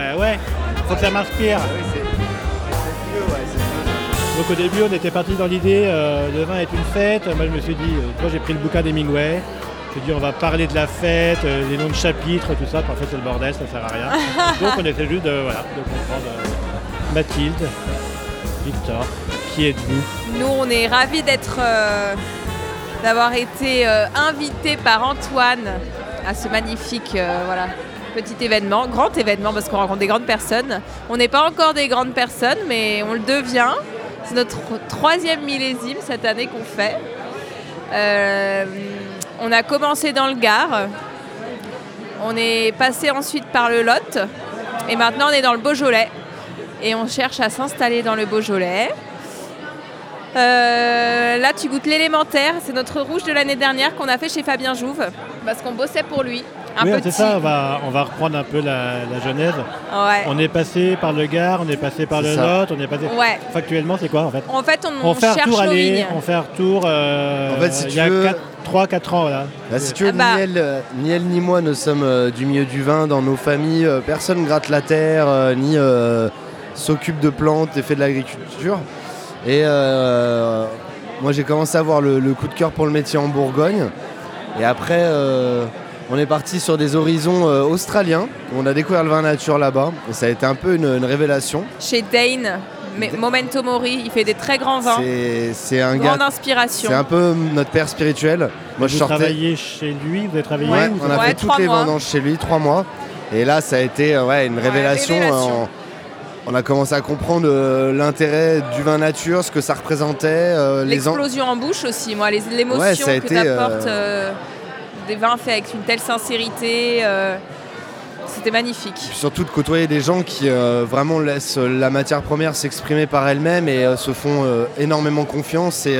bah ouais, faut que ça m'inspire. Donc au début, on était parti dans l'idée, euh, le vin est une fête. Moi, je me suis dit, euh, toi, j'ai pris le bouquin d'Hemingway. Je me suis dit, on va parler de la fête, euh, les noms de chapitres, tout ça. En fait, c'est le bordel, ça sert à rien. Donc, on essaie juste de, voilà, de comprendre euh, Mathilde, Victor, qui êtes-vous? Nous, on est ravis d'être, euh, d'avoir été euh, invités par Antoine à ce magnifique, euh, voilà, petit événement, grand événement parce qu'on rencontre des grandes personnes. On n'est pas encore des grandes personnes, mais on le devient. C'est notre troisième millésime cette année qu'on fait. Euh, on a commencé dans le Gard. On est passé ensuite par le Lot. Et maintenant, on est dans le Beaujolais. Et on cherche à s'installer dans le Beaujolais. Euh, là, tu goûtes l'élémentaire. C'est notre rouge de l'année dernière qu'on a fait chez Fabien Jouve. Parce qu'on bossait pour lui. Un Oui, petit. c'est ça, on va, on va reprendre un peu la, la genèse. Ouais. On est passé par le Gard, on est passé par le. Lot, on est passé... Ouais. Factuellement, c'est quoi en fait En fait, on, On fait un cherche tour nos aller, on fait un tour euh, En fait, si il tu y a veux- 3-4 ans. Là. Bah, si tu veux, Ah bah. ni, elle, euh, ni elle ni moi ne sommes euh, du milieu du vin dans nos familles. euh, personne gratte la terre, euh, ni euh, s'occupe de plantes et fait de l'agriculture. Et euh, moi, j'ai commencé à avoir le, le coup de cœur pour le métier en Bourgogne. Et après, euh, on est parti sur des horizons euh, australiens. On a découvert le vin nature là-bas. Et ça a été un peu une, une révélation. Chez Dane, mais- Momento Mori, il fait des très grands vins. C'est- un gars. Grande inspiration. C'est un peu notre père spirituel. Moi, je vous sortais. travaillez chez lui, vous avez travaillé Ouais, on a Ouais, fait toutes les mois. vendanges chez lui, trois mois. Et là, ça a été euh, ouais, une révélation. révélation. euh, on a commencé à comprendre euh, l'intérêt du vin nature, ce que ça représentait. euh, les en- L'explosion en bouche aussi, moi, les- l'émotion que été, t'apporte euh, euh, des vins faits avec une telle sincérité. euh, C'était magnifique. Puis surtout de côtoyer des gens qui euh, vraiment laissent euh, la matière première s'exprimer par elle-même et euh, se font euh, énormément confiance et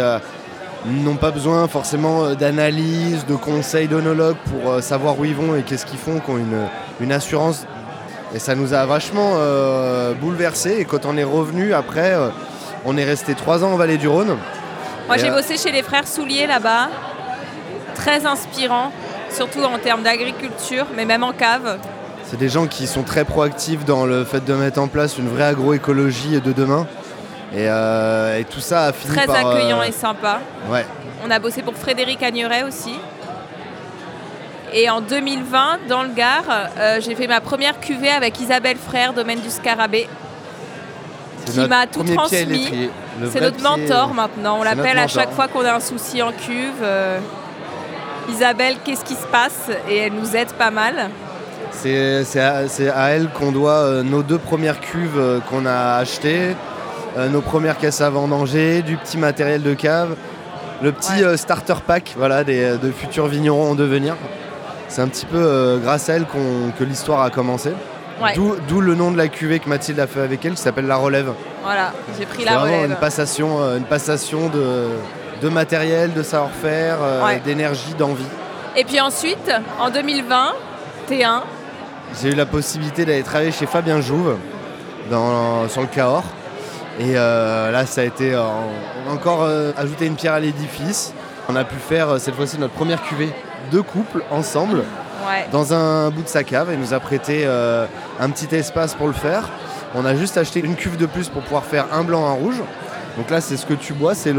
n'ont pas besoin forcément d'analyse, de conseils d'onologues pour savoir où ils vont et qu'est-ce qu'ils font, qui ont une, une assurance. Et ça nous a vachement bouleversés. Et quand on est revenu après, on est resté trois ans en Vallée du Rhône. Moi, j'ai bossé chez les frères Soulier là-bas. Très inspirant, surtout en termes d'agriculture, mais même en cave. C'est des gens qui sont très proactifs dans le fait de mettre en place une vraie agroécologie de demain. Et, euh, et tout ça a fini Très par... euh, accueillant et sympa. Ouais, On a bossé pour Frédéric Agnuret aussi. Et en 2020, dans le Gard, euh, j'ai fait ma première cuvée avec Isabelle Frère, domaine du Scarabée. Qui m'a tout transmis. C'est notre mentor maintenant. On l'appelle à chaque fois qu'on a un souci en cuve. Isabelle, qu'est-ce qui se passe Et elle nous aide pas mal. C'est à, elle qu'on doit euh, nos deux premières cuves euh, qu'on a achetées, euh, nos premières caisses à vendanger, du petit matériel de cave, le petit Ouais. starter pack voilà, des, de futurs vignerons en devenir. C'est un petit peu grâce à elle que l'histoire a commencé. Ouais. D'où le nom de la cuvée que Mathilde a fait avec elle qui s'appelle La Relève. Voilà, j'ai pris la vraiment relève. une passation, une passation de, de matériel, de savoir-faire, euh, Ouais. d'énergie, d'envie. Et puis ensuite, en 2020, T1, J'ai eu la possibilité d'aller travailler chez Fabien Jouve dans- sur le Cahors. Et euh, là, ça a été euh, on a encore euh, ajouté une pierre à l'édifice. On a pu faire cette fois-ci notre première cuvée de couple ensemble ouais. dans un bout de sa cave. Il nous a prêté un petit espace pour le faire. On a juste acheté une cuve de plus pour pouvoir faire un blanc, un rouge. Donc là, c'est ce que tu bois, c'est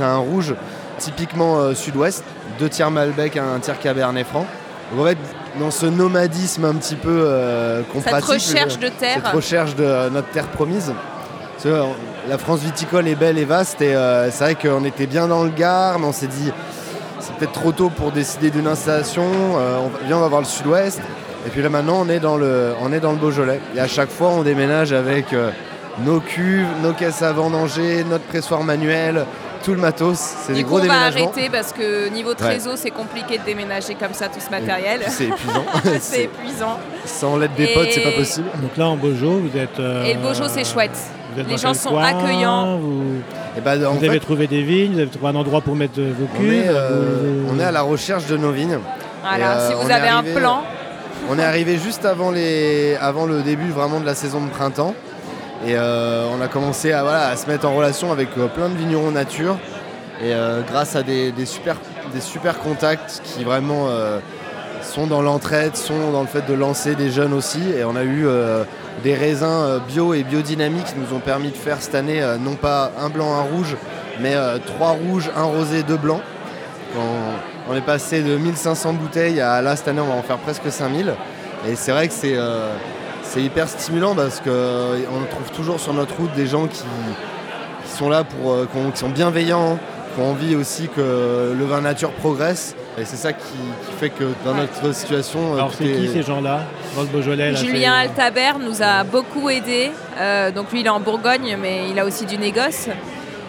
un rouge typiquement euh, sud-ouest, deux tiers Malbec, un tiers Cabernet Franc. Donc en fait, dans ce nomadisme un petit peu euh, qu'on Cette pratique, recherche de terre. cette recherche de euh, notre terre promise. Parce que, euh, la France viticole est belle et vaste et c'est vrai qu'on était bien dans le Gard, mais on s'est dit c'est peut-être trop tôt pour décider d'une installation. on, viens, on va voir le sud-ouest. Et puis là maintenant on est dans le, on est dans le Beaujolais. Et à chaque fois on déménage avec nos cuves, nos caisses à vendanger, notre pressoir manuel, tout le matos. C'est des Du coup, gros on va déménagements. arrêter parce que niveau trésor, c'est compliqué de déménager comme ça tout ce matériel. C'est épuisant. c'est épuisant. Sans l'aide des Et- potes, c'est pas possible. Donc là, en Beaujot, vous êtes. euh, Et le Beaujolais, c'est chouette. vous êtes Les gens sont coin accueillants. Vous, Et ben, en vous fait, avez trouvé des vignes, vous avez trouvé un endroit pour mettre euh, vos on cuves. est, euh, vous- on est à la recherche de nos vignes. Voilà, euh, si on vous avez arrivé- un plan, On est arrivé juste avant, les, avant le début vraiment de la saison de printemps. Et euh, on a commencé à, se mettre en relation avec euh, plein de vignerons nature. Et euh, grâce à des, super, contacts qui vraiment sont dans l'entraide, sont dans le fait de lancer des jeunes aussi. Et on a eu des raisins bio et biodynamiques qui nous ont permis de faire cette année non pas un blanc, un rouge, mais trois rouges, un rosé, deux blancs. On, on est passé de 1500 bouteilles à là cette année on va en faire presque 5000. Et c'est vrai que c'est c'est hyper stimulant parce qu'on trouve toujours sur notre route des gens qui, qui sont là pour, euh, qui, ont- qui sont bienveillants, qui ont envie aussi que le vin nature progresse. Et c'est ça qui, qui fait que dans notre situation, euh, Alors c'est qui est- ces gens-là dans le Beaujolais là, Julien Altabert nous a beaucoup aidés. Euh, donc lui, il est en Bourgogne, mais il a aussi du négoce.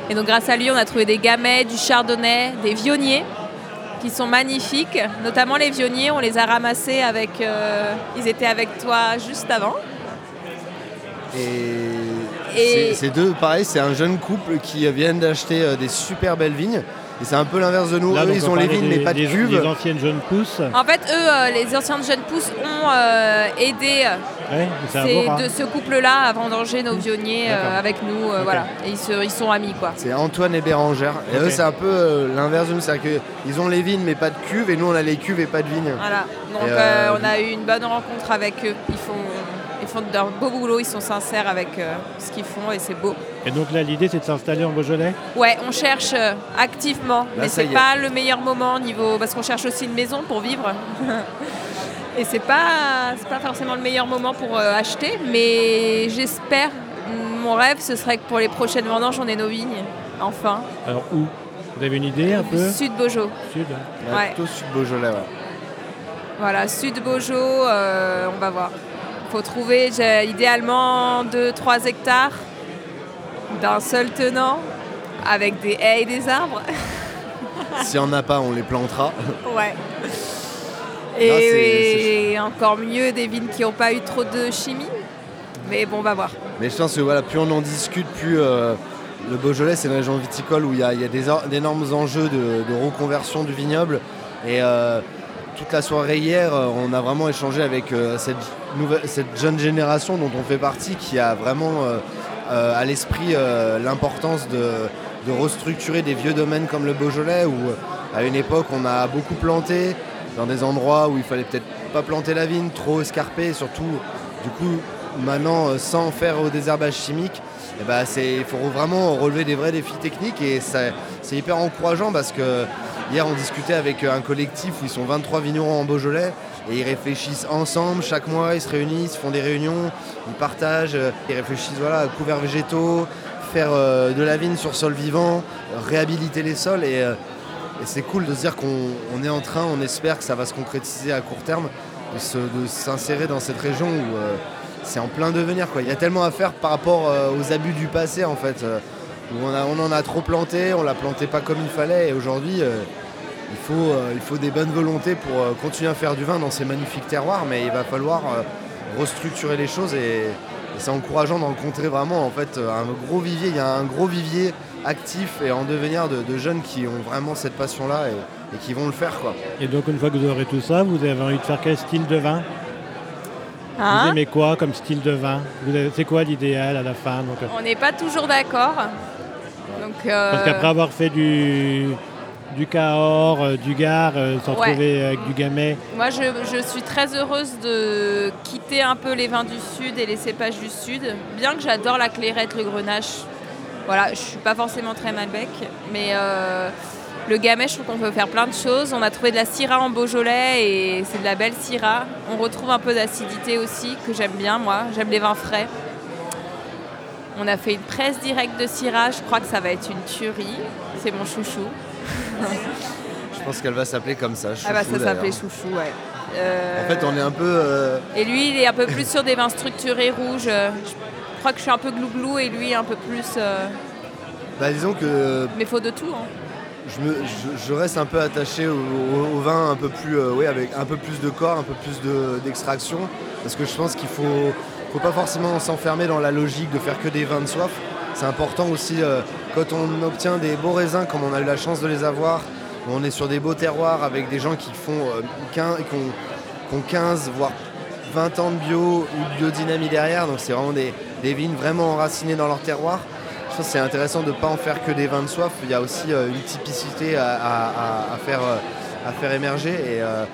Et donc grâce à lui, on a trouvé des gamets, du chardonnay, des vionniers qui sont magnifiques. Notamment les vionniers, on les a ramassés avec... euh, ils étaient avec toi juste avant. Et, Et- c'est- c'est deux, pareil, c'est un jeune couple qui viennent d'acheter euh, des super belles vignes. Et c'est un peu l'inverse de nous. Là, Eux, ils on ont les vignes, des- mais pas de des- cuve. des anciennes jeunes pousses. En fait, eux, euh, les anciens jeunes pousses ont euh, aidé euh, Ouais, c'est un de ce couple-là à vendanger nos vionniers euh, avec nous. euh. Voilà. Et ils, se- ils sont amis, quoi. C'est Antoine et Bérangère. Et eux, c'est un peu euh, l'inverse de nous. C'est-à-dire qu'ils ont les vignes, mais pas de cuve. Et nous, on a les cuves et pas de vignes. Voilà. Donc euh, euh, on a eu une bonne rencontre avec eux. Ils font, ils font d'un beau boulot, ils sont sincères avec euh, ce qu'ils font et c'est beau. Et donc là, l'idée, c'est de s'installer en Beaujolais? Ouais, on cherche euh, activement, mais ça c'est y est. pas le meilleur moment niveau parce qu'on cherche aussi une maison pour vivre. et c'est pas c'est pas forcément le meilleur moment pour euh, acheter, mais j'espère. Mon rêve, ce serait que pour les prochaines vendanges, on ait nos vignes, enfin. Alors où? Vous avez une idée un peu? Sud Beaujolais. Sud Ouais. Plutôt sud Beaujolais. ouais. Voilà, Sud Beaujolais, euh, on va voir. Il faut trouver idéalement 2-3 hectares d'un seul tenant avec des haies et des arbres. S'il n'y en a pas, on les plantera. ouais. Et, et encore mieux des vignes qui n'ont pas eu trop de chimie. Mais bon, on va voir. Mais je pense que voilà, plus on en discute, plus euh, le Beaujolais, c'est une région viticole où il y a, il y a des or- d'énormes enjeux de, de reconversion du vignoble. Et euh, toute la soirée hier, euh, on a vraiment échangé avec euh, cette, nouvelle, cette jeune génération dont on fait partie, qui a vraiment à l'esprit l'importance de, de restructurer des vieux domaines comme le Beaujolais, où à une époque on a beaucoup planté dans des endroits où il fallait peut-être pas planter la vigne, trop escarpé, surtout du coup maintenant euh, sans faire au désherbage chimique. eh ben, il faut vraiment relever des vrais défis techniques et c'est hyper encourageant parce que hier on discutait avec euh, un collectif où ils sont 23 vignerons en Beaujolais et ils réfléchissent ensemble chaque mois, ils se réunissent, font des réunions, ils partagent, euh, ils réfléchissent voilà, à couverts végétaux, faire de la vigne sur sol vivant, réhabiliter les sols et, et c'est cool de se dire qu'on on est en train, on espère que ça va se concrétiser à court terme, de s'insérer dans cette région où euh, c'est en plein devenir. Quoi. Il y a tellement à faire par rapport euh, aux abus du passé en fait. euh, où on, en a trop planté, on l'a planté pas comme il fallait et aujourd'hui il, faut, il faut des bonnes volontés pour continuer à faire du vin dans ces magnifiques terroirs, mais il va falloir restructurer les choses et, et c'est encourageant d'en rencontrer vraiment en fait un gros vivier. Il y a un gros vivier actif et en devenir de, de jeunes qui ont vraiment cette passion-là et, et qui vont le faire. Quoi. Et donc, une fois que vous aurez tout ça, vous avez envie de faire quel style de vin? Vous Hein? aimez quoi comme style de vin? C'est quoi l'idéal à la fin? Donc, euh, on n'est pas toujours d'accord. Donc, euh, Parce qu'après avoir fait du, du Cahors, euh, du Gard, euh, s'en Ouais. trouver avec du Gamay, Moi, je, je suis très heureuse de quitter un peu les vins du Sud et les cépages du Sud. Bien que j'adore la clairette, le grenache. Voilà, je suis pas forcément très Malbec, mais euh, le Gamay, je trouve qu'on peut faire plein de choses. On a trouvé de la Syrah en Beaujolais et c'est de la belle Syrah. On retrouve un peu d'acidité aussi, que j'aime bien, moi. J'aime les vins frais. On a fait une presse directe de Syrah. Je crois que ça va être une tuerie. C'est mon chouchou. Je pense qu'elle va s'appeler comme ça. ah bah ça s'appelait chouchou, ouais. Euh, En fait, on est un peu. euh, Et lui, il est un peu plus sur des vins structurés rouges. Je crois que je suis un peu glouglou et lui un peu plus. euh, bah, disons que Mais faut de tout. hein. je, me- je- je reste un peu attaché au, au- au vin un peu plus, euh, ouais, avec un peu plus de corps, un peu plus de- d'extraction, parce que je pense qu'il faut, faut pas forcément s'enfermer dans la logique de faire que des vins de soif. C'est important aussi euh, quand on obtient des beaux raisins, comme on a eu la chance de les avoir, on est sur des beaux terroirs avec des gens qui font euh, 15, qui ont, qui ont 15 voire 20 ans de bio ou de biodynamie derrière, donc c'est vraiment des, des vignes vraiment enracinées dans leur terroir. Je pense que c'est intéressant de ne pas en faire que des vins de soif. Il y a aussi euh, une typicité à, à- faire, euh, à faire émerger. Et euh,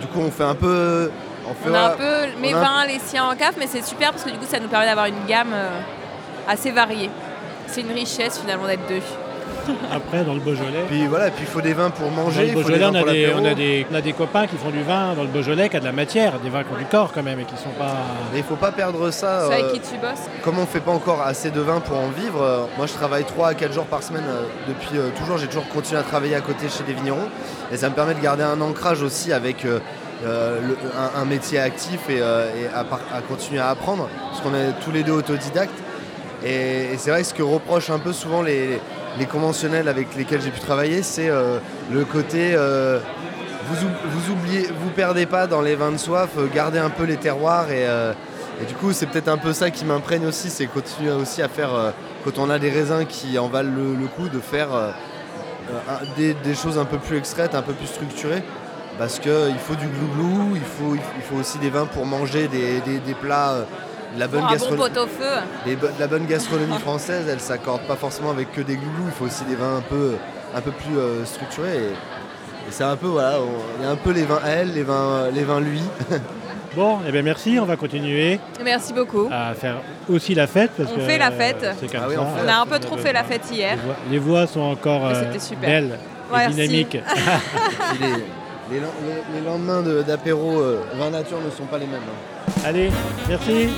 du coup, on fait un peu. On, fait, On a un peu mes un- vins, les siens en cave, mais c'est super parce que du coup, ça nous permet d'avoir une gamme assez variée. C'est une richesse finalement d'être deux. Après, dans le Beaujolais. Puis voilà, et puis il faut des vins pour Dans manger. le il faut Beaujolais, des on a, des, on, a des, on a des copains qui font du vin dans le Beaujolais qui a de la matière, des vins qui ont du corps quand même et qui sont pas. Mais il faut pas perdre ça. Ceux avec euh, qui tu bosses comme on fait pas encore assez de vin pour en vivre, euh, moi je travaille 3 à 4 jours par semaine euh, depuis euh, toujours. J'ai toujours continué à travailler à côté chez des vignerons. Et ça me permet de garder un ancrage aussi avec euh, euh, le- un, un métier actif et, euh, et à, par- à continuer à apprendre. Parce qu'on est tous les deux autodidactes. Et, et c'est vrai que ce que reprochent un peu souvent les, les conventionnels avec lesquels j'ai pu travailler, c'est euh, le côté euh, vous, vous oubliez, vous perdez pas dans les vins de soif, euh, gardez un peu les terroirs et, du coup c'est peut-être un peu ça qui m'imprègne aussi, c'est continuer aussi à faire quand on a des raisins qui en valent le, coup de faire des, choses un peu plus extraites, un peu plus structurées. Parce qu'il faut du glouglou, il faut, il faut aussi des vins pour manger des, des- plats, la bonne Pour un bon. Les bo- la bonne gastronomie française, elle s'accorde pas forcément avec que des glouglous. Il faut aussi des vins un peu, un peu plus euh, structurés. Et, et c'est un peu, voilà, on- il y a un peu les vins elle, les vins, les vins lui. Bon, eh bien merci, on va continuer Merci beaucoup. à faire aussi la fête. Parce On que, fait la fête. comme Ah oui, ça. on fait On la a un peu trop fait la fête Les hier. voix, les voix sont encore euh, super. belles et dynamiques. Les, les len- les- les lendemains de- d'apéro euh, vin nature ne sont pas les mêmes. hein. Allez, merci.